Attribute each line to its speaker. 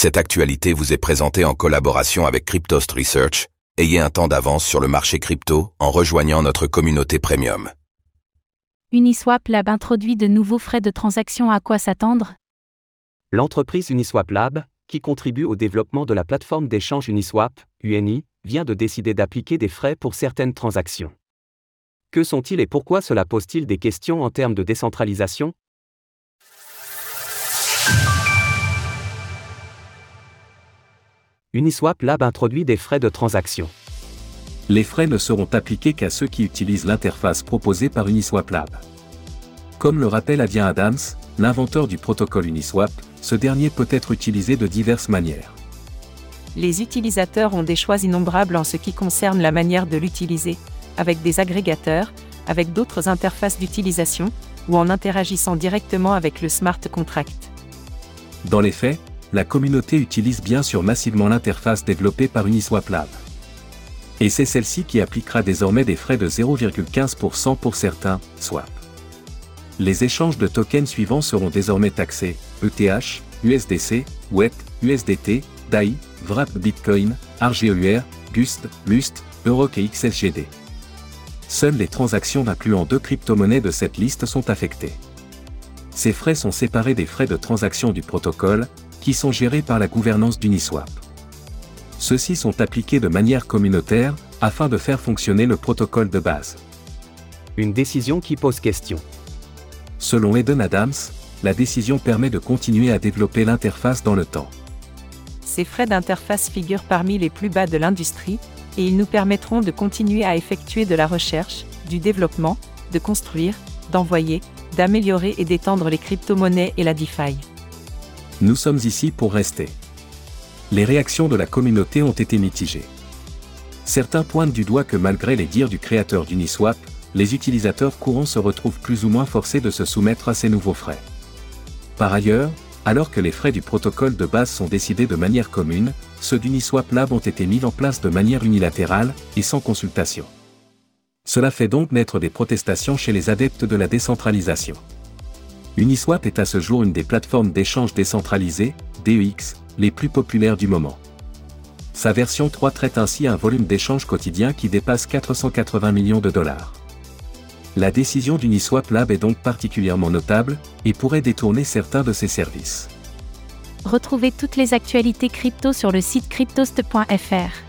Speaker 1: Cette actualité vous est présentée en collaboration avec Cryptost Research. Ayez un temps d'avance sur le marché crypto en rejoignant notre communauté premium.
Speaker 2: Uniswap Lab introduit de nouveaux frais de transaction à quoi s'attendre?
Speaker 3: L'entreprise Uniswap Lab, qui contribue au développement de la plateforme d'échange Uniswap, UNI, vient de décider d'appliquer des frais pour certaines transactions. Que sont-ils et pourquoi cela pose-t-il des questions en termes de décentralisation? Uniswap Lab introduit des frais de transaction.
Speaker 4: Les frais ne seront appliqués qu'à ceux qui utilisent l'interface proposée par Uniswap Lab. Comme le rappelle Adrien Adams, l'inventeur du protocole Uniswap, ce dernier peut être utilisé de diverses manières.
Speaker 5: Les utilisateurs ont des choix innombrables en ce qui concerne la manière de l'utiliser, avec des agrégateurs, avec d'autres interfaces d'utilisation, ou en interagissant directement avec le smart contract.
Speaker 4: Dans les faits, la communauté utilise bien sûr massivement l'interface développée par Uniswap Lab. Et c'est celle-ci qui appliquera désormais des frais de 0,15% pour certains swaps. Les échanges de tokens suivants seront désormais taxés ETH, USDC, WET, USDT, DAI, VRAP Bitcoin, RGEUR, GUST, LUST, EUROC et XSGD. Seules les transactions incluant deux crypto-monnaies de cette liste sont affectées. Ces frais sont séparés des frais de transaction du protocole, qui sont gérés par la gouvernance d'Uniswap. Ceux-ci sont appliqués de manière communautaire, afin de faire fonctionner le protocole de base.
Speaker 3: Une décision qui pose question.
Speaker 4: Selon Eden Adams, la décision permet de continuer à développer l'interface dans le temps.
Speaker 5: Ces frais d'interface figurent parmi les plus bas de l'industrie, et ils nous permettront de continuer à effectuer de la recherche, du développement, de construire, d'envoyer, d'améliorer et d'étendre les crypto-monnaies et la DeFi.
Speaker 4: Nous sommes ici pour rester. Les réactions de la communauté ont été mitigées. Certains pointent du doigt que malgré les dires du créateur d'Uniswap, les utilisateurs courants se retrouvent plus ou moins forcés de se soumettre à ces nouveaux frais. Par ailleurs, alors que les frais du protocole de base sont décidés de manière commune, ceux d'Uniswap Lab ont été mis en place de manière unilatérale et sans consultation. Cela fait donc naître des protestations chez les adeptes de la décentralisation. Uniswap est à ce jour une des plateformes d'échange décentralisées, DEX, les plus populaires du moment. Sa version 3 traite ainsi un volume d'échange quotidien qui dépasse 480 millions de dollars. La décision d'Uniswap Lab est donc particulièrement notable, et pourrait détourner certains de ses services.
Speaker 2: Retrouvez toutes les actualités crypto sur le site cryptost.fr.